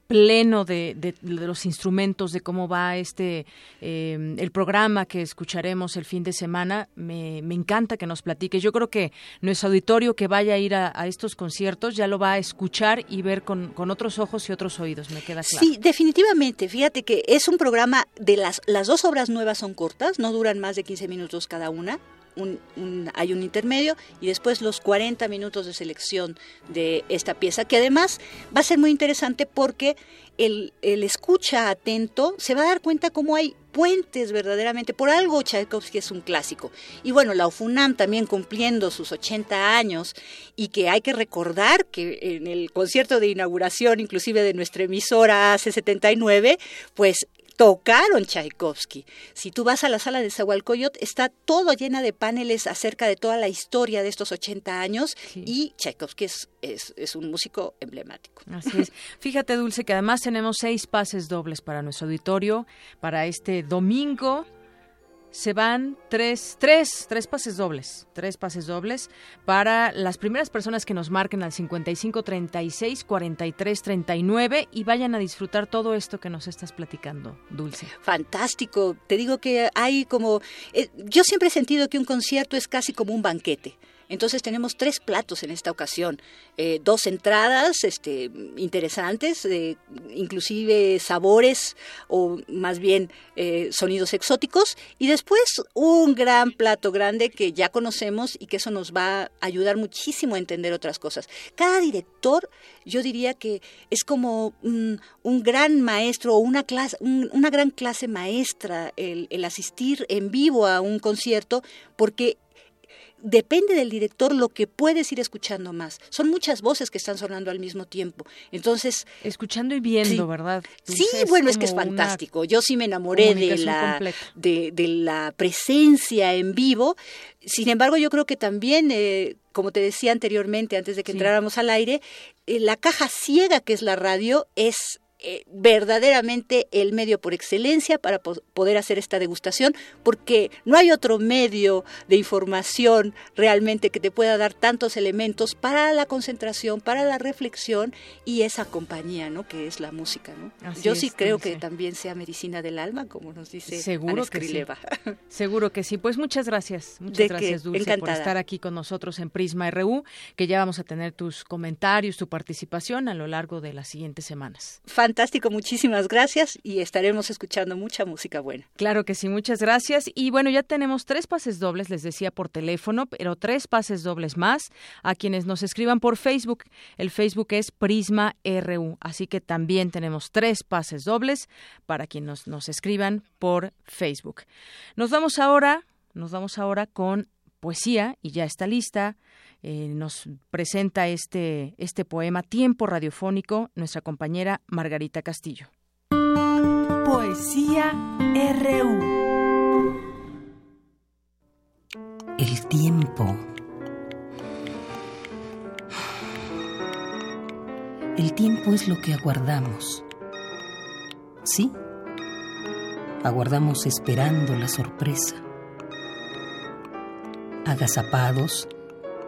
pleno de, de, los instrumentos, de cómo va este eh, el programa que escucharemos el fin de semana. Me, me, encanta que nos platiques. Yo creo que nuestro auditorio que vaya a ir a, a estos conciertos ya lo va a escuchar y ver con, con, otros ojos y otros oídos, me queda claro. Sí, definitivamente. Fíjate que es un programa de las, las dos obras nuevas son cortas, no duran más de 15 minutos cada una. Hay un intermedio y después los 40 minutos de selección de esta pieza, que además va a ser muy interesante porque el, el escucha atento se va a dar cuenta cómo hay puentes verdaderamente. Por algo Tchaikovsky es un clásico. Y bueno, la UFUNAM también cumpliendo sus 80 años y que hay que recordar que en el concierto de inauguración, inclusive de nuestra emisora hace 79, pues tocaron Tchaikovsky. Si tú vas a la sala de Zahualcoyot, está todo llena de paneles acerca de toda la historia de estos 80 años sí. y Tchaikovsky es, es, es, un músico emblemático. Así es. Fíjate, Dulce, que además tenemos seis pases dobles para nuestro auditorio para este domingo se van tres, tres, tres pases dobles, tres pases dobles para las primeras personas que nos marquen al 55 36 43 39 y vayan a disfrutar todo esto que nos estás platicando, Dulce. Fantástico. Te digo que hay como, eh, yo siempre he sentido que un concierto es casi como un banquete. Entonces tenemos tres platos en esta ocasión, eh, dos entradas este, interesantes, eh, inclusive sabores o más bien eh, sonidos exóticos y después un gran plato grande que ya conocemos y que eso nos va a ayudar muchísimo a entender otras cosas. Cada director yo diría que es como un, un gran maestro o una, clase, un, una gran clase maestra el asistir en vivo a un concierto porque depende del director lo que puedes ir escuchando más. Son muchas voces que están sonando al mismo tiempo. Entonces, escuchando y viendo, sí. ¿verdad? Sí, bueno, es que es fantástico. Yo sí me enamoré de la de, de, la presencia en vivo. Sin embargo, yo creo que también eh, como te decía anteriormente, antes de que sí. entráramos al aire, eh, la caja ciega que es la radio es eh, verdaderamente el medio por excelencia para po poder hacer esta degustación, porque no hay otro medio de información realmente que te pueda dar tantos elementos para la concentración, para la reflexión y esa compañía, ¿no? Que es la música, ¿no? Así Yo es, sí creo que también sea medicina del alma, como nos dice Seguro Ana que sí. Seguro que sí. Pues muchas gracias, muchas De gracias que, Dulce encantada. por estar aquí con nosotros en Prisma RU, que ya vamos a tener tus comentarios, tu participación a lo largo de las siguientes semanas. Fantástico, muchísimas gracias y estaremos escuchando mucha música buena. Claro que sí, muchas gracias. Y bueno, ya tenemos tres pases dobles, les decía por teléfono, pero tres pases dobles más a quienes nos escriban por Facebook. El Facebook es Prisma RU, así que también tenemos tres pases dobles para quienes nos, nos escriban por Facebook. Nos vamos ahora, nos vamos ahora con poesía y ya está lista. Eh, nos presenta este, este poema Tiempo Radiofónico nuestra compañera Margarita Castillo. Poesía RU. El tiempo. El tiempo es lo que aguardamos. Sí, aguardamos esperando la sorpresa. Agazapados,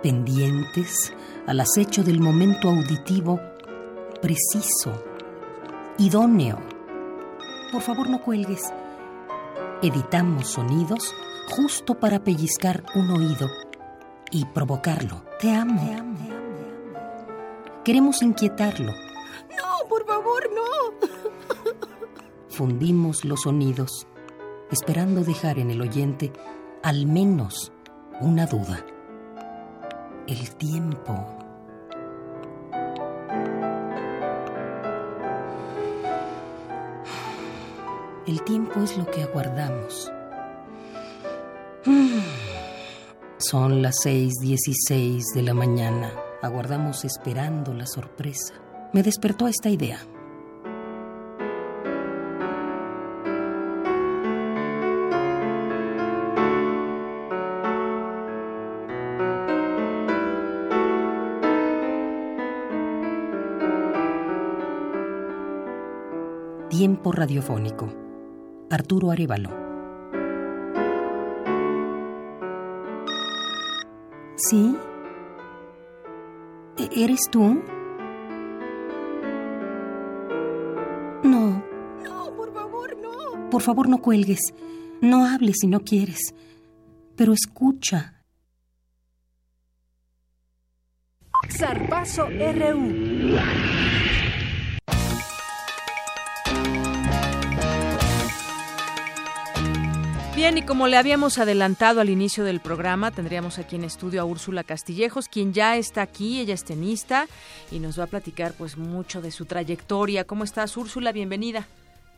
pendientes, al acecho del momento auditivo preciso, idóneo. Por favor, no cuelgues. Editamos sonidos justo para pellizcar un oído y provocarlo. Te amo. Te amo. Queremos inquietarlo. No, por favor, no. Fundimos los sonidos, esperando dejar en el oyente al menos una duda. El tiempo. El tiempo es lo que aguardamos. Son las 6:16 de la mañana. Aguardamos esperando la sorpresa. Me despertó esta idea. Radiofónico. Arturo Arevalo. ¿Sí? ¿E- ¿Eres tú? No. No, por favor, no. Por favor, no cuelgues. No hables si no quieres. Pero escucha. Zarpazo RU. Bien, y como le habíamos adelantado al inicio del programa, tendríamos aquí en estudio a Úrsula Castillejos, quien ya está aquí, ella es tenista y nos va a platicar pues mucho de su trayectoria. ¿Cómo estás, Úrsula? Bienvenida.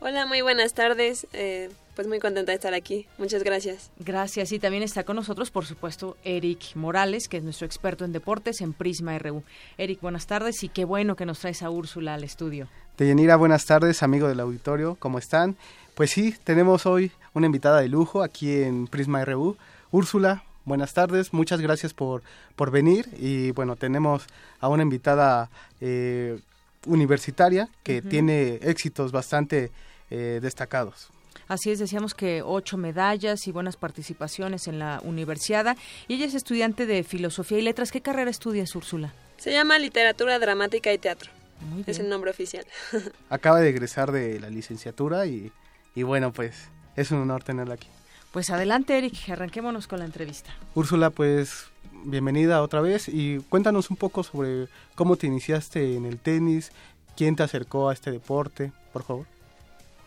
Hola, muy buenas tardes. Eh, pues muy contenta de estar aquí. Muchas gracias. Gracias. Y también está con nosotros, por supuesto, Eric Morales, que es nuestro experto en deportes en Prisma RU. Eric, buenas tardes y qué bueno que nos traes a Úrsula al estudio. Deyanira, buenas tardes, amigo del auditorio, ¿cómo están? Pues sí, tenemos hoy una invitada de lujo aquí en Prisma RU. Úrsula, buenas tardes, muchas gracias por, por venir y bueno, tenemos a una invitada eh, universitaria que tiene éxitos bastante eh, destacados. Así es, decíamos que ocho medallas y buenas participaciones en la universidad. Y ella es estudiante de Filosofía y Letras. ¿Qué carrera estudias, Úrsula? Se llama Literatura Dramática y Teatro. Muy Es bien. el nombre oficial. Acaba de egresar de la licenciatura y, y bueno, pues es un honor tenerla aquí. Pues adelante, Eric, arranquémonos con la entrevista. Úrsula, pues bienvenida otra vez y cuéntanos un poco sobre cómo te iniciaste en el tenis, quién te acercó a este deporte, por favor.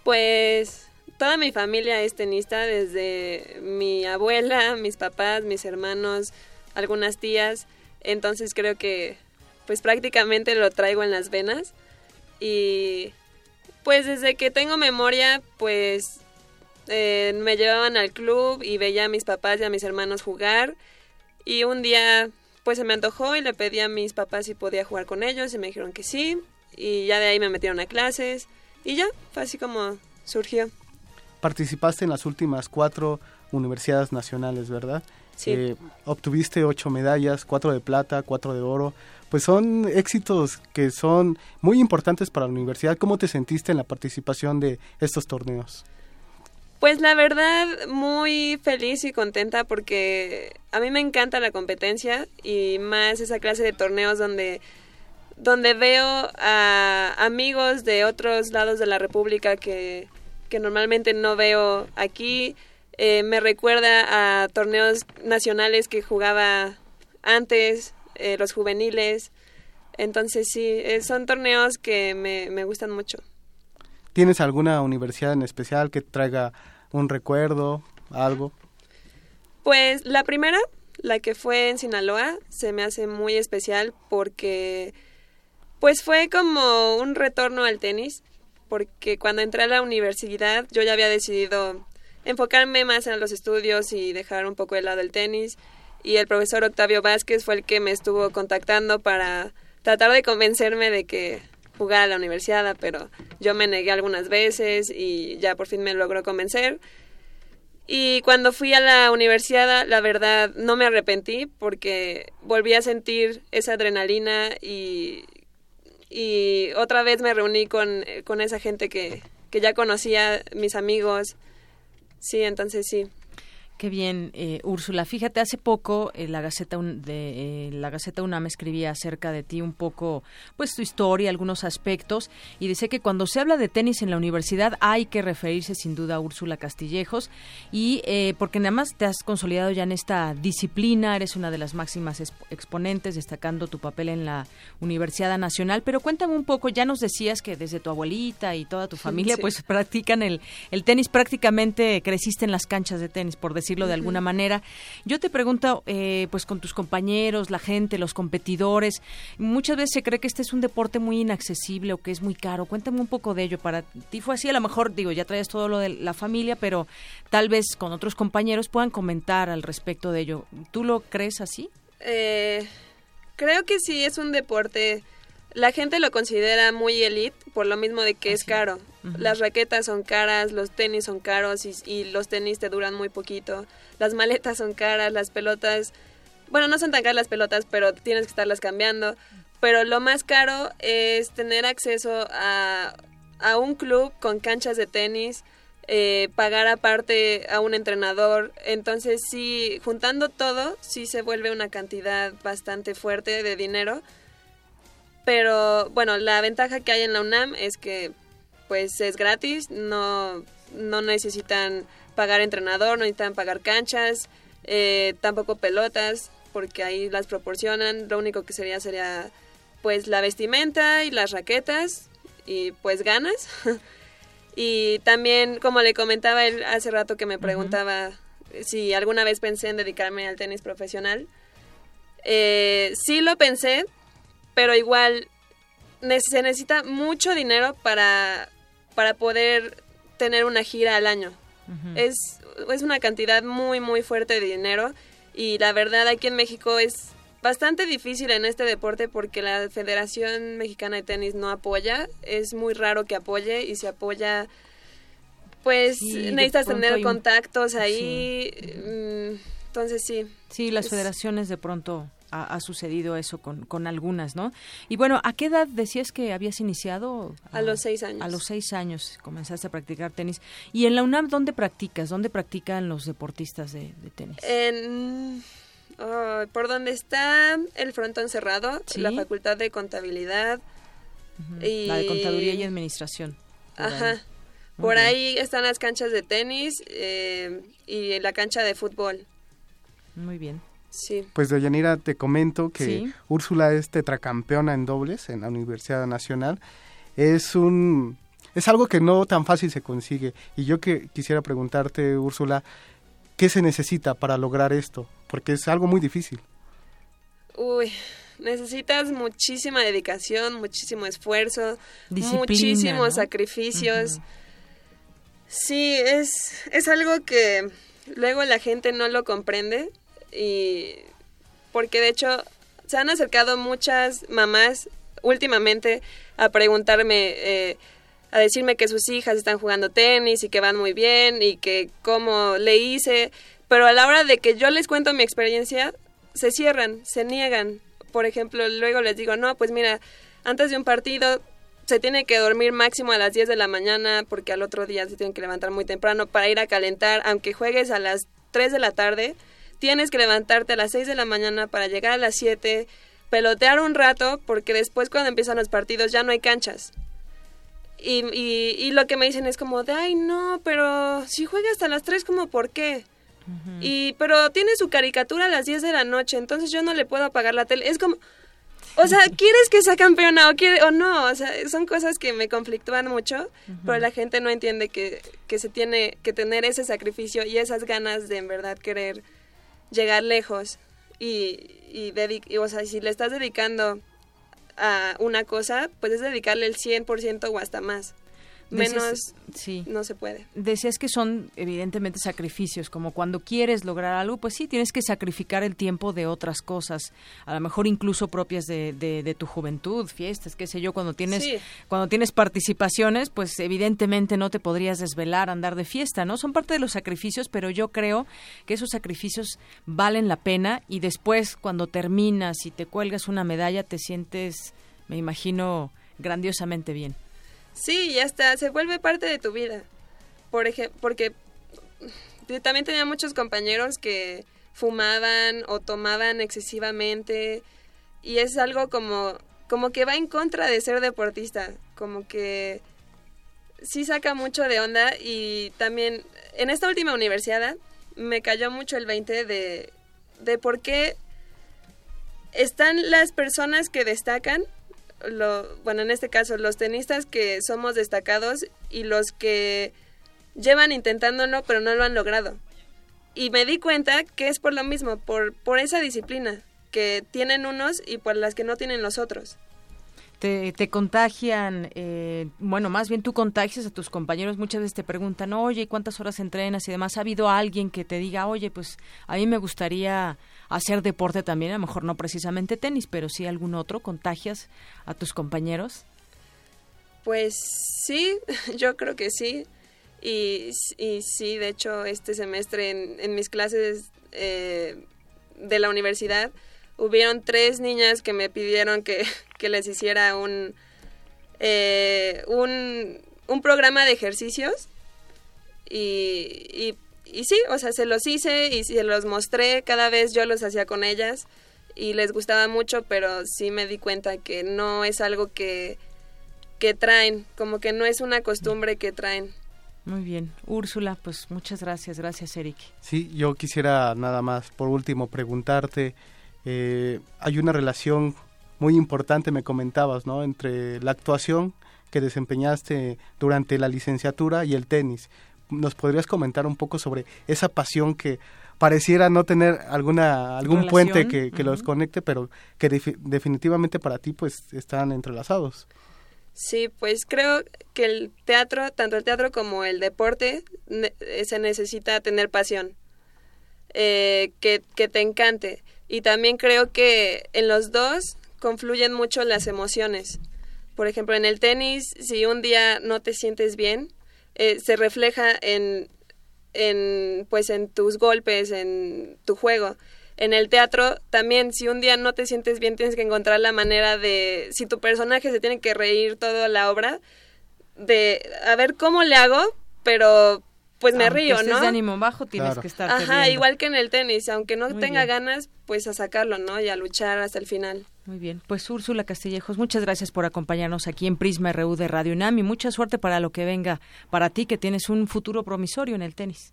Pues toda mi familia es tenista, desde mi abuela, mis papás, mis hermanos, algunas tías. Entonces creo que pues prácticamente lo traigo en las venas. Y pues desde que tengo memoria, pues eh, me llevaban al club y veía a mis papás y a mis hermanos jugar. Y un día pues se me antojó y le pedí a mis papás si podía jugar con ellos y me dijeron que sí. Y ya de ahí me metieron a clases y ya, fue así como surgió. Participaste en las últimas cuatro universidades nacionales, ¿verdad? Sí. Eh, obtuviste ocho medallas, cuatro de plata, cuatro de oro. Pues son éxitos que son muy importantes para la universidad. ¿Cómo te sentiste en la participación de estos torneos? Pues la verdad, muy feliz y contenta porque a mí me encanta la competencia y más esa clase de torneos donde, donde veo a amigos de otros lados de la República que, que normalmente no veo aquí. Eh, me recuerda a torneos nacionales que jugaba antes, eh, los juveniles. Entonces sí, eh, son torneos que me, me gustan mucho. ¿Tienes alguna universidad en especial que traiga un recuerdo, algo? Pues la primera, la que fue en Sinaloa, se me hace muy especial porque pues fue como un retorno al tenis, porque cuando entré a la universidad yo ya había decidido enfocarme más en los estudios y dejar un poco de lado el tenis y el profesor Octavio Vázquez fue el que me estuvo contactando para tratar de convencerme de que jugara a la universidad, pero yo me negué algunas veces y ya por fin me logró convencer. Y cuando fui a la universidad, la verdad, no me arrepentí porque volví a sentir esa adrenalina y, y otra vez me reuní con, con esa gente que, que ya conocía, mis amigos. Sí, entonces sí. Qué bien, eh, Úrsula. Fíjate, hace poco eh, la Gaceta Un- de eh, la Gaceta UNAM escribía acerca de ti un poco, pues tu historia, algunos aspectos, y dice que cuando se habla de tenis en la universidad hay que referirse sin duda a Úrsula Castillejos, y eh, porque nada más te has consolidado ya en esta disciplina, eres una de las máximas exp- exponentes, destacando tu papel en la Universidad Nacional. Pero cuéntame un poco, ya nos decías que desde tu abuelita y toda tu familia, Sí. pues practican el, el tenis, prácticamente creciste en las canchas de tenis, por decirlo de alguna manera. Yo te pregunto, eh, pues con tus compañeros, la gente, los competidores, muchas veces se cree que este es un deporte muy inaccesible o que es muy caro. Cuéntame un poco de ello. Para ti fue así, a lo mejor, digo, ya traes todo lo de la familia, pero tal vez con otros compañeros puedan comentar al respecto de ello. ¿Tú lo crees así? Eh, creo que sí es un deporte. La gente lo considera muy elite por lo mismo de que es caro. Las raquetas son caras, los tenis son caros y, y los tenis te duran muy poquito. Las maletas son caras, las pelotas. Bueno, no son tan caras las pelotas, pero tienes que estarlas cambiando. Pero lo más caro es tener acceso a, a un club con canchas de tenis, eh, pagar aparte a un entrenador. Entonces sí, juntando todo, sí se vuelve una cantidad bastante fuerte de dinero. Pero bueno, la ventaja que hay en la UNAM es que pues es gratis, no, no necesitan pagar entrenador, no necesitan pagar canchas, eh, tampoco pelotas, porque ahí las proporcionan. Lo único que sería sería pues la vestimenta y las raquetas y pues ganas. y también, como le comentaba él hace rato que me preguntaba si alguna vez pensé en dedicarme al tenis profesional, eh, sí lo pensé, pero igual se necesita mucho dinero para, para poder tener una gira al año. es, es una cantidad muy, muy fuerte de dinero y la verdad aquí en México es bastante difícil en este deporte porque la Federación Mexicana de Tenis no apoya, es muy raro que apoye y si apoya pues necesitas tener contactos ahí, mm, entonces sí. Sí, las federaciones de pronto ha, sucedido eso con, con, algunas, ¿no? Y bueno, ¿a qué edad decías que habías iniciado? A, los seis años. A los seis años comenzaste a practicar tenis. ¿Y en la UNAM dónde practicas? ¿Dónde practican los deportistas de, tenis? En, oh, por donde está el frontón cerrado, la Facultad de Contabilidad. y... La de Contaduría y Administración. Ajá. Por ahí están las canchas de tenis eh, y la cancha de fútbol. Muy bien. Sí. Pues Yanira te comento que Úrsula es tetracampeona en dobles en la Universidad Nacional. Es un es algo que no tan fácil se consigue y yo que quisiera preguntarte Úrsula, ¿qué se necesita para lograr esto? Porque es algo muy difícil. Uy, necesitas muchísima dedicación, muchísimo esfuerzo, muchísimos sacrificios. Sí, es, es algo que luego la gente no lo comprende y porque de hecho se han acercado muchas mamás últimamente a preguntarme, eh, a decirme que sus hijas están jugando tenis y que van muy bien y que cómo le hice, pero a la hora de que yo les cuento mi experiencia, se cierran, se niegan. Por ejemplo, luego les digo, no, pues mira, antes de un partido se tiene que dormir máximo a las 10 de la mañana porque al otro día se tienen que levantar muy temprano para ir a calentar, aunque juegues a las 3 de la tarde, tienes que levantarte a las 6 de la mañana para llegar a las 7, pelotear un rato, porque después cuando empiezan los partidos ya no hay canchas. Y, y, lo que me dicen es como de, ay, no, pero si juega hasta las 3, como, ¿por qué? Y, pero tiene su caricatura a las 10 de la noche, entonces yo no le puedo apagar la tele. Es como, o sea, ¿quieres que sea campeona o, quiere, o no? O sea, son cosas que me conflictúan mucho, pero la gente no entiende que, que se tiene que tener ese sacrificio y esas ganas de en verdad querer llegar lejos y, y, o sea, si le estás dedicando a una cosa, puedes dedicarle el 100% o hasta más menos sí. no se puede. Decías que son evidentemente sacrificios, como cuando quieres lograr algo, pues sí, tienes que sacrificar el tiempo de otras cosas, a lo mejor incluso propias de, de, tu juventud, fiestas, qué sé yo, cuando tienes, cuando tienes participaciones, pues evidentemente no te podrías desvelar, andar de fiesta, ¿no? Son parte de los sacrificios, pero yo creo que esos sacrificios valen la pena y después cuando terminas y te cuelgas una medalla te sientes, me imagino, grandiosamente bien. Sí, ya está, se vuelve parte de tu vida. Por ejemplo, porque también tenía muchos compañeros que fumaban o tomaban excesivamente y es algo como como que va en contra de ser deportista, como que sí saca mucho de onda y también en esta última universidad me cayó mucho el 20 de, de por qué están las personas que destacan lo, bueno, en este caso, los tenistas que somos destacados y los que llevan intentándolo pero no lo han logrado. Y me di cuenta que es por lo mismo, por, por esa disciplina que tienen unos y por las que no tienen los otros te, contagian, eh, bueno, más bien tú contagias a tus compañeros, muchas veces te preguntan, oye, ¿cuántas horas entrenas? Y demás, ¿ha habido alguien que te diga, oye, pues a mí me gustaría hacer deporte también, a lo mejor no precisamente tenis, pero sí algún otro, contagias a tus compañeros? Pues sí, yo creo que sí. Y, y sí, de hecho, este semestre en, mis clases eh, de la universidad, hubieron tres niñas que me pidieron que, les hiciera un, eh, un un programa de ejercicios y, y sí, o sea, se los hice y se los mostré, cada vez yo los hacía con ellas y les gustaba mucho, pero sí me di cuenta que no es algo que, que traen, como que no es una costumbre que traen. Muy bien. Úrsula, pues muchas gracias. Gracias, Eric. Sí, yo quisiera nada más, por último, preguntarte, eh, hay una relación muy importante, me comentabas, ¿no? Entre la actuación que desempeñaste durante la licenciatura y el tenis. ¿Nos podrías comentar un poco sobre esa pasión que pareciera no tener alguna algún puente que, que los conecte, pero que definitivamente para ti pues están entrelazados? Sí, pues creo que el teatro, tanto el teatro como el deporte, eh, se necesita tener pasión, eh, que, que te encante. Y también creo que en los dos confluyen mucho las emociones. Por ejemplo, en el tenis, si un día no te sientes bien, eh, se refleja en, en, pues, en tus golpes, en tu juego. En el teatro también, si un día no te sientes bien, tienes que encontrar la manera de, si tu personaje se tiene que reír toda la obra, de a ver cómo le hago, pero pues me río, ¿no? de ánimo bajo tienes que estar. Ajá, igual que en el tenis, aunque no tenga ganas, pues a sacarlo, ¿no? Y a luchar hasta el final. Muy bien, pues Úrsula Castillejos, muchas gracias por acompañarnos aquí en Prisma RU de Radio UNAM y mucha suerte para lo que venga para ti, que tienes un futuro promisorio en el tenis.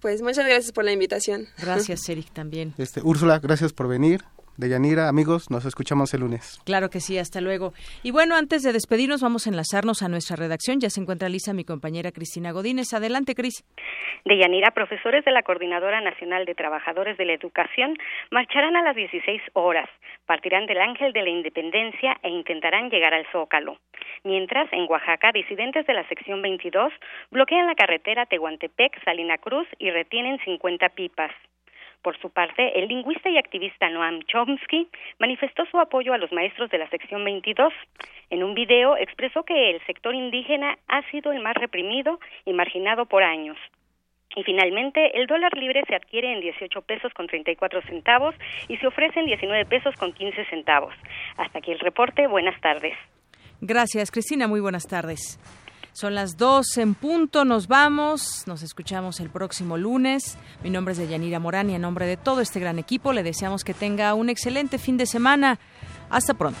Pues muchas gracias por la invitación. Gracias, Eric, también. Este, Úrsula, gracias por venir. Deyanira, amigos, nos escuchamos el lunes. Claro que sí, hasta luego. Y bueno, antes de despedirnos, vamos a enlazarnos a nuestra redacción. Ya se encuentra lista mi compañera Cristina Godínez. Adelante, Cris. Deyanira, profesores de la Coordinadora Nacional de Trabajadores de la Educación marcharán a las 16 horas, partirán del Ángel de la Independencia e intentarán llegar al Zócalo. Mientras, en Oaxaca, disidentes de la sección 22 bloquean la carretera Tehuantepec-Salina Cruz y retienen 50 pipas. Por su parte, el lingüista y activista Noam Chomsky manifestó su apoyo a los maestros de la sección 22. En un video expresó que el sector indígena ha sido el más reprimido y marginado por años. Y finalmente, el dólar libre se adquiere en 18 pesos con 34 centavos y se ofrece en 19 pesos con 15 centavos. Hasta aquí el reporte. Buenas tardes. Gracias, Cristina. Muy buenas tardes. Son las dos en punto, nos vamos, nos escuchamos el próximo lunes. Mi nombre es Deyanira Morán y en nombre de todo este gran equipo le deseamos que tenga un excelente fin de semana. Hasta pronto.